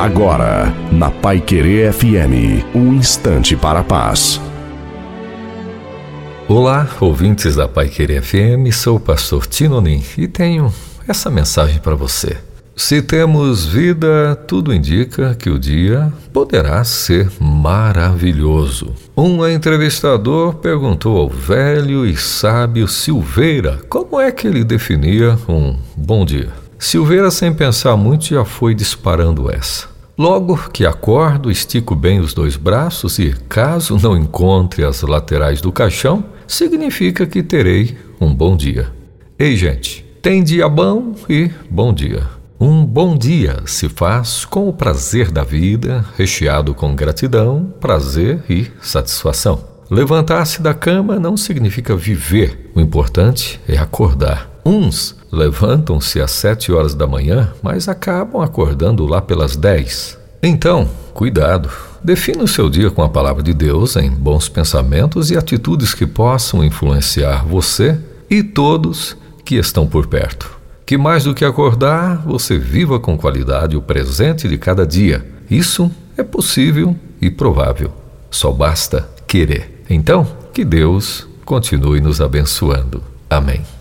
Agora, na Pai Querer FM, um instante para a paz. Olá, ouvintes da Pai Querer FM, sou o pastor Tinonim e tenho essa mensagem para você. Se temos vida, tudo indica que o dia poderá ser maravilhoso. Um entrevistador perguntou ao velho e sábio Silveira como é que ele definia um bom dia. Silveira, sem pensar muito, já foi disparando essa. Logo que acordo, estico bem os dois braços e, caso não encontre as laterais do caixão, significa que terei um bom dia. Ei, gente, tem dia bom e bom dia. Um bom dia se faz com o prazer da vida, recheado com gratidão, prazer e satisfação. Levantar-se da cama não significa viver, o importante é acordar. Uns levantam-se às sete horas da manhã, mas acabam acordando lá pelas dez. Então, cuidado. Defina o seu dia com a palavra de Deus em bons pensamentos e atitudes que possam influenciar você e todos que estão por perto. Que mais do que acordar, você viva com qualidade o presente de cada dia. Isso é possível e provável. Só basta querer. Então, que Deus continue nos abençoando. Amém.